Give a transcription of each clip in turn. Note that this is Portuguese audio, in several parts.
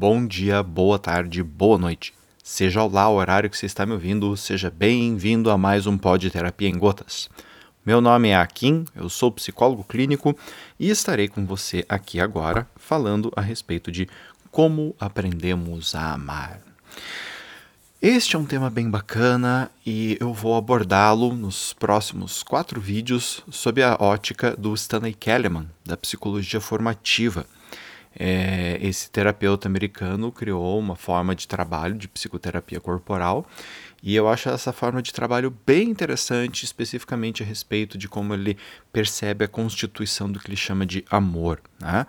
bom dia, boa tarde, boa noite. Seja lá o horário que você está me ouvindo, seja bem-vindo a mais um Pod Terapia em Gotas. Meu nome é Akin, eu sou psicólogo clínico e estarei com você aqui agora falando a respeito de como aprendemos a amar. Este é um tema bem bacana e eu vou abordá-lo nos próximos quatro vídeos sob a ótica do Stanley Kellerman, da psicologia formativa. É, esse terapeuta americano criou uma forma de trabalho de psicoterapia corporal e eu acho essa forma de trabalho bem interessante, especificamente a respeito de como ele percebe a constituição do que ele chama de amor. Né?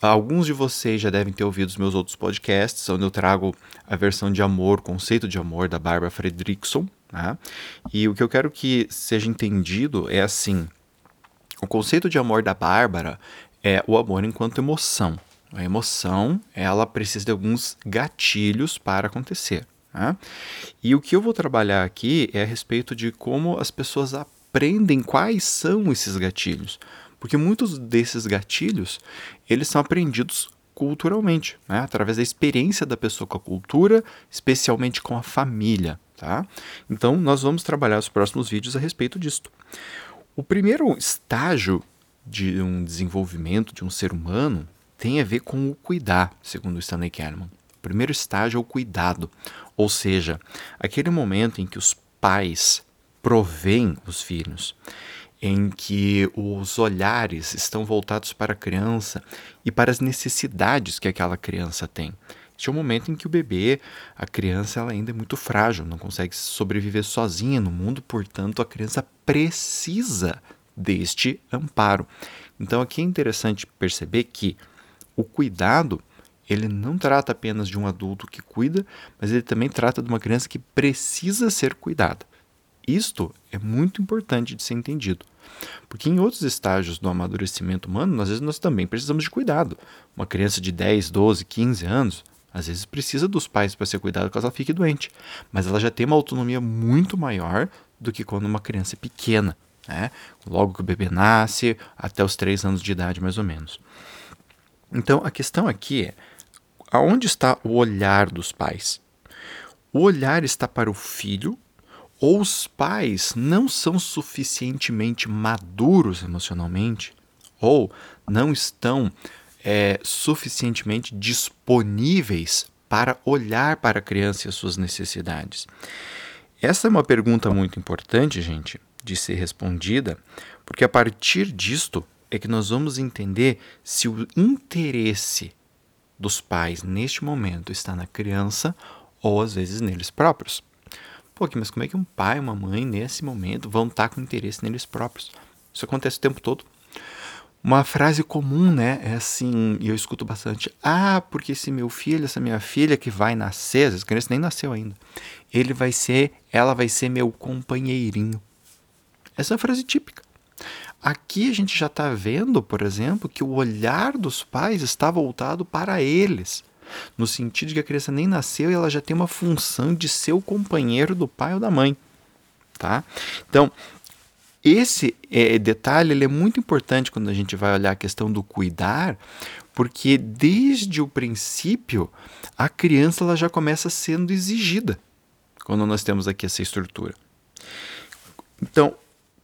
Alguns de vocês já devem ter ouvido os meus outros podcasts, onde eu trago a versão de amor, conceito de amor da Barbara Fredrickson. Né? E o que eu quero que seja entendido é assim: o conceito de amor da Bárbara é o amor enquanto emoção. A emoção, ela precisa de alguns gatilhos para acontecer. Né? E o que eu vou trabalhar aqui é a respeito de como as pessoas aprendem quais são esses gatilhos. Porque muitos desses gatilhos, eles são aprendidos culturalmente, né? através da experiência da pessoa com a cultura, especialmente com a família. Tá? Então, nós vamos trabalhar os próximos vídeos a respeito disto. O primeiro estágio de um desenvolvimento de um ser humano tem a ver com o cuidar, segundo Stanley Kahneman. O primeiro estágio é o cuidado, ou seja, aquele momento em que os pais provêm os filhos em que os olhares estão voltados para a criança e para as necessidades que aquela criança tem. Este é um momento em que o bebê, a criança, ela ainda é muito frágil, não consegue sobreviver sozinha no mundo, portanto, a criança precisa deste amparo. Então, aqui é interessante perceber que o cuidado ele não trata apenas de um adulto que cuida, mas ele também trata de uma criança que precisa ser cuidada. Isto é muito importante de ser entendido. Porque em outros estágios do amadurecimento humano, às vezes nós também precisamos de cuidado. Uma criança de 10, 12, 15 anos, às vezes precisa dos pais para ser cuidada caso ela fique doente. Mas ela já tem uma autonomia muito maior do que quando uma criança é pequena. Né? Logo que o bebê nasce, até os 3 anos de idade mais ou menos. Então a questão aqui é: aonde está o olhar dos pais? O olhar está para o filho ou os pais não são suficientemente maduros emocionalmente, ou não estão é, suficientemente disponíveis para olhar para a criança e as suas necessidades. Essa é uma pergunta muito importante, gente, de ser respondida, porque a partir disto é que nós vamos entender se o interesse dos pais neste momento está na criança ou às vezes neles próprios. Pô, mas como é que um pai e uma mãe, nesse momento, vão estar com interesse neles próprios? Isso acontece o tempo todo. Uma frase comum, né, é assim, e eu escuto bastante: ah, porque esse meu filho, essa minha filha que vai nascer, essa criança nem nasceu ainda, ele vai ser, ela vai ser meu companheirinho. Essa é uma frase típica. Aqui a gente já está vendo, por exemplo, que o olhar dos pais está voltado para eles no sentido de que a criança nem nasceu e ela já tem uma função de ser o companheiro do pai ou da mãe, tá? Então, esse é, detalhe ele é muito importante quando a gente vai olhar a questão do cuidar, porque desde o princípio a criança ela já começa sendo exigida quando nós temos aqui essa estrutura. Então,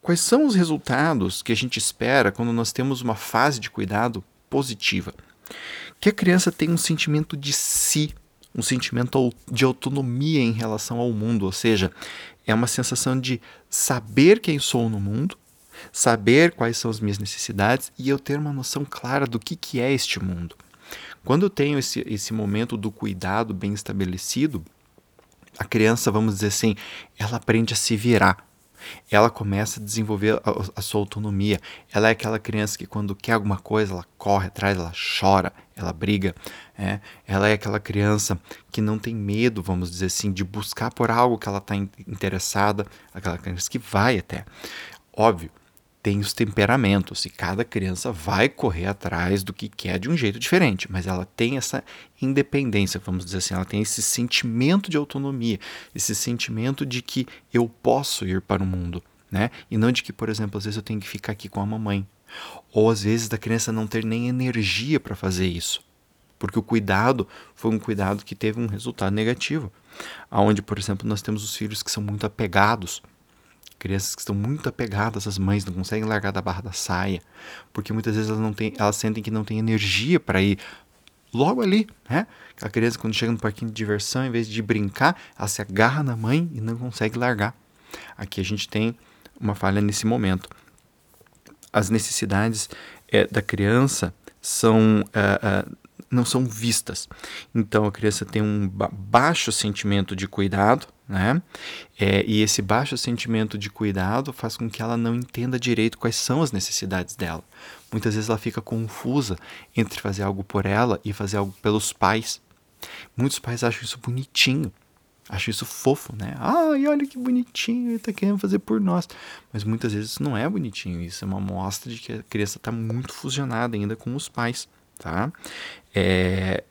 quais são os resultados que a gente espera quando nós temos uma fase de cuidado positiva? que a criança tem um sentimento de si, um sentimento de autonomia em relação ao mundo, ou seja, é uma sensação de saber quem sou no mundo, saber quais são as minhas necessidades e eu ter uma noção clara do que, que é este mundo. Quando eu tenho esse, esse momento do cuidado bem estabelecido, a criança, vamos dizer assim, ela aprende a se virar ela começa a desenvolver a, a, sua autonomia. Ela é aquela criança que quando quer alguma coisa, ela corre atrás, ela chora, ela briga. É? Ela é aquela criança que não tem medo, vamos dizer assim, de buscar por algo que ela está interessada, aquela criança que vai até. Óbvio, tem os temperamentos e cada criança vai correr atrás do que quer de um jeito diferente, mas ela tem essa independência, vamos dizer assim, ela tem esse sentimento de autonomia, esse sentimento de que eu posso ir para o mundo, né? E não de que, por exemplo, às vezes eu tenho que ficar aqui com a mamãe, ou às vezes da criança não ter nem energia para fazer isso. porque o cuidado foi um cuidado que teve um resultado negativo. Aonde, por exemplo, nós temos os filhos que são muito apegados, crianças que estão muito apegadas às mães, não conseguem largar da barra da saia, porque muitas vezes elas não têm, elas sentem que não têm energia para ir logo ali, né? Aquela criança quando chega no parquinho de diversão, em vez de brincar, ela se agarra na mãe e não consegue largar. Aqui a gente tem uma falha nesse momento. As necessidades é, da criança são uh, uh, não são vistas. Então a criança tem um ba baixo sentimento de cuidado, né? É, e esse baixo sentimento de cuidado faz com que ela não entenda direito quais são as necessidades dela. Muitas vezes ela fica confusa entre fazer algo por ela e fazer algo pelos pais. Muitos pais acham isso bonitinho, acham isso fofo, né? Ai, olha que bonitinho, ele está querendo fazer por nós. Mas muitas vezes isso não é bonitinho, isso é uma mostra de que a criança está muito fusionada ainda com os pais tá? É,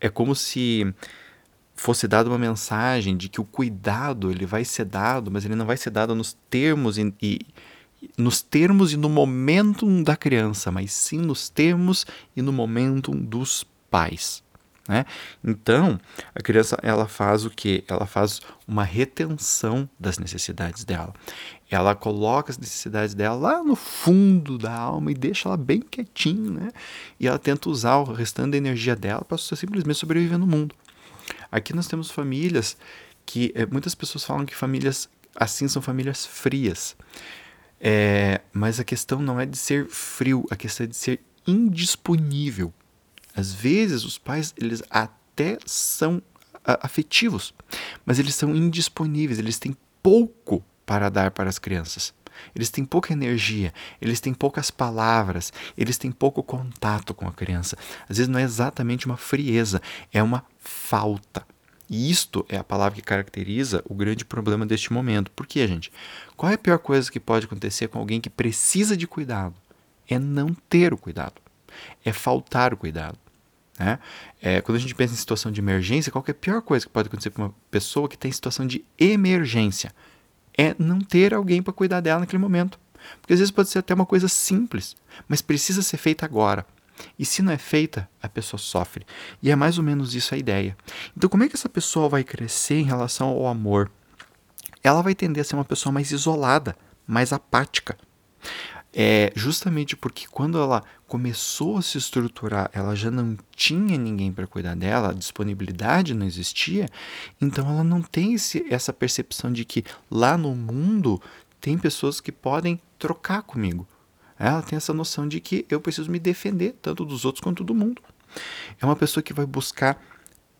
é como se fosse dada uma mensagem de que o cuidado ele vai ser dado, mas ele não vai ser dado nos termos e, e nos termos e no momento da criança, mas sim nos termos e no momento dos pais. Né? Então, a criança ela faz o que? Ela faz uma retenção das necessidades dela. Ela coloca as necessidades dela lá no fundo da alma e deixa ela bem quietinho, né? E ela tenta usar o restante da energia dela para simplesmente sobreviver no mundo. Aqui nós temos famílias que é, muitas pessoas falam que famílias assim são famílias frias. É, mas a questão não é de ser frio, a questão é de ser indisponível. Às vezes os pais eles até são afetivos, mas eles são indisponíveis, eles têm pouco para dar para as crianças. Eles têm pouca energia, eles têm poucas palavras, eles têm pouco contato com a criança. Às vezes não é exatamente uma frieza, é uma falta. E isto é a palavra que caracteriza o grande problema deste momento. Por quê, gente? Qual é a pior coisa que pode acontecer com alguém que precisa de cuidado? É não ter o cuidado. É faltar o cuidado. Né? É, quando a gente pensa em situação de emergência, qual é a pior coisa que pode acontecer para uma pessoa que tem situação de emergência? É não ter alguém para cuidar dela naquele momento. Porque às vezes pode ser até uma coisa simples, mas precisa ser feita agora. E se não é feita, a pessoa sofre. E é mais ou menos isso a ideia. Então, como é que essa pessoa vai crescer em relação ao amor? Ela vai tender a ser uma pessoa mais isolada, mais apática é justamente porque quando ela começou a se estruturar, ela já não tinha ninguém para cuidar dela, a disponibilidade não existia, então ela não tem esse, essa percepção de que lá no mundo tem pessoas que podem trocar comigo. Ela tem essa noção de que eu preciso me defender, tanto dos outros quanto do mundo. É uma pessoa que vai buscar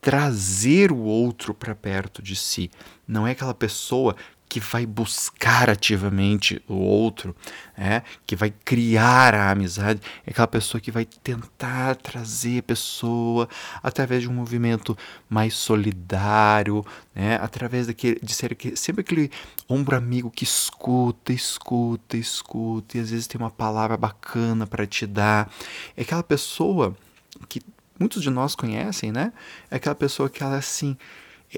trazer o outro para perto de si. Não é aquela pessoa que vai buscar ativamente o outro, é, que vai criar a amizade, é aquela pessoa que vai tentar trazer a pessoa através de um movimento mais solidário, né, através daquele, de ser aquele, sempre aquele ombro amigo que escuta, escuta, escuta, e às vezes tem uma palavra bacana para te dar. É aquela pessoa que muitos de nós conhecem, né? É aquela pessoa que ela assim,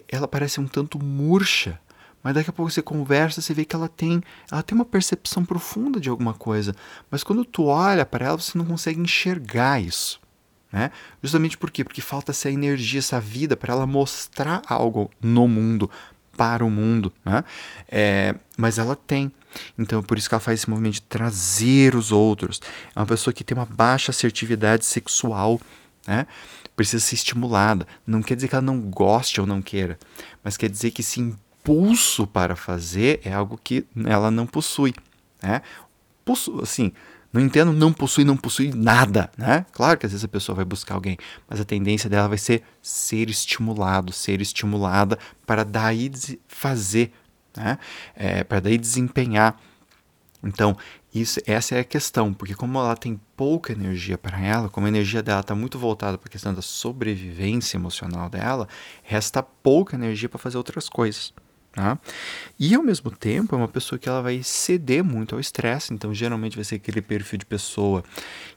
ela parece um tanto murcha, mas daqui a pouco você conversa, você vê que ela tem, ela tem uma percepção profunda de alguma coisa, mas quando tu olha para ela, você não consegue enxergar isso, né? Justamente por quê? Porque falta essa energia, essa vida para ela mostrar algo no mundo, para o mundo, né? É, mas ela tem. Então, por isso que ela faz esse movimento de trazer os outros. É uma pessoa que tem uma baixa assertividade sexual, né? Precisa ser estimulada. Não quer dizer que ela não goste ou não queira, mas quer dizer que se impulso para fazer é algo que ela não possui. Né? Possu assim, não entendo não possui, não possui nada, né? Claro que às vezes a pessoa vai buscar alguém, mas a tendência dela vai ser ser estimulado, ser estimulada para daí fazer, né? É, para daí desempenhar. Então, isso, essa é a questão, porque como ela tem pouca energia para ela, como a energia dela está muito voltada para a questão da sobrevivência emocional dela, resta pouca energia para fazer outras coisas. Tá? E ao mesmo tempo é uma pessoa que ela vai ceder muito ao estresse, então geralmente vai ser aquele perfil de pessoa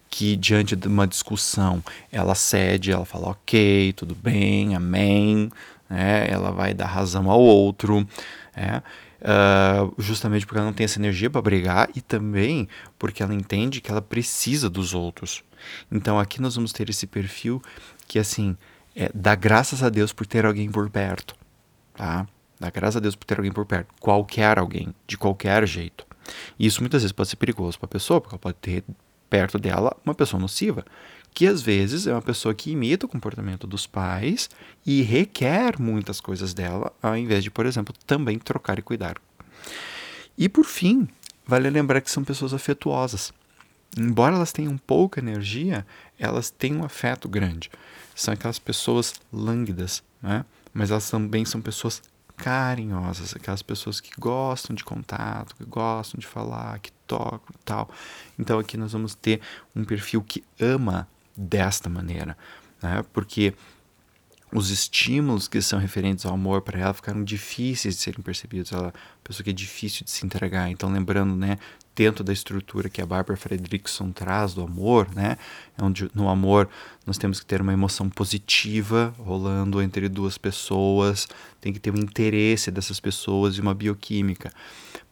que diante de uma discussão ela cede, ela fala ok, tudo bem, amém, né? ela vai dar razão ao outro, é? Uh, justamente porque ela não tem essa energia para brigar e também porque ela entende que ela precisa dos outros. Então aqui nós vamos ter esse perfil que assim, é, dá graças a Deus por ter alguém por perto, tá? Dá graças a Deus por ter alguém por perto, qualquer alguém, de qualquer jeito. E isso muitas vezes pode ser perigoso para a pessoa, porque ela pode ter perto dela uma pessoa nociva, que às vezes é uma pessoa que imita o comportamento dos pais e requer muitas coisas dela, ao invés de, por exemplo, também trocar e cuidar. E por fim, vale lembrar que são pessoas afetuosas. Embora elas tenham pouca energia, elas têm um afeto grande. São aquelas pessoas lânguidas, né? mas elas também são pessoas carinhosas, aquelas pessoas que gostam de contato, que gostam de falar, que tocam e tal. Então aqui nós vamos ter um perfil que ama desta maneira, né? Porque os estímulos que são referentes ao amor para ela ficaram difíceis de serem percebidos. Ela é uma pessoa que é difícil de se entregar. Então, lembrando, né, dentro da estrutura que a Barbara Fredrickson traz do amor, né, é onde no amor nós temos que ter uma emoção positiva rolando entre duas pessoas, tem que ter um interesse dessas pessoas e uma bioquímica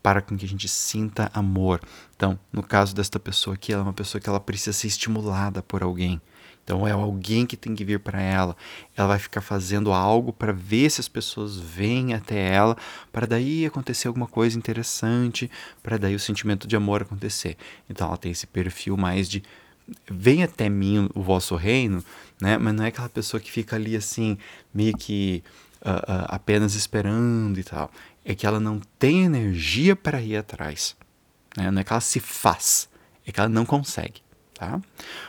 para com que a gente sinta amor. Então, no caso desta pessoa aqui, ela é uma pessoa que ela precisa ser estimulada por alguém. Então é alguém que tem que vir para ela. Ela vai ficar fazendo algo para ver se as pessoas vêm até ela, para daí acontecer alguma coisa interessante, para daí o sentimento de amor acontecer. Então ela tem esse perfil mais de vem até mim o vosso reino, né? Mas não é aquela pessoa que fica ali assim meio que uh, uh, apenas esperando e tal. É que ela não tem energia para ir atrás. Né? Não é que ela se faz, é que ela não consegue. Tá?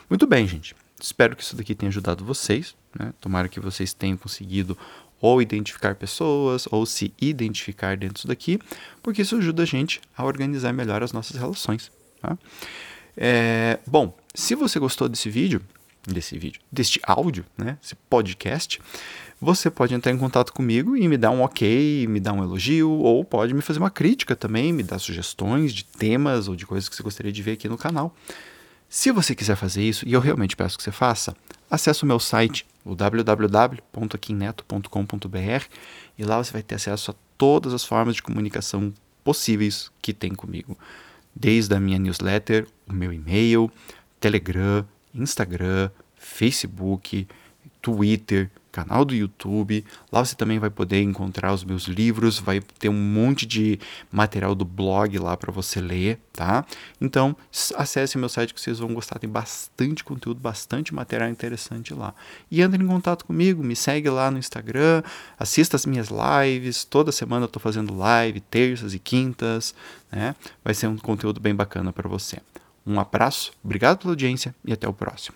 Muito bem, gente. Espero que isso daqui tenha ajudado vocês. Né? Tomara que vocês tenham conseguido ou identificar pessoas ou se identificar dentro disso daqui, porque isso ajuda a gente a organizar melhor as nossas relações. Tá? É, bom, se você gostou desse vídeo, desse vídeo, deste áudio, né, esse podcast, você pode entrar em contato comigo e me dar um ok, me dar um elogio, ou pode me fazer uma crítica também, me dar sugestões de temas ou de coisas que você gostaria de ver aqui no canal. Se você quiser fazer isso, e eu realmente peço que você faça, acesse o meu site, o www.aquineto.com.br, e lá você vai ter acesso a todas as formas de comunicação possíveis que tem comigo. Desde a minha newsletter, o meu e-mail, Telegram, Instagram, Facebook, Twitter, canal do YouTube. Lá você também vai poder encontrar os meus livros, vai ter um monte de material do blog lá para você ler, tá? Então, acesse meu site que vocês vão gostar, tem bastante conteúdo, bastante material interessante lá. E entre em contato comigo, me segue lá no Instagram, assista as minhas lives, toda semana eu tô fazendo live, terças e quintas, né? Vai ser um conteúdo bem bacana para você. Um abraço, obrigado pela audiência e até o próximo.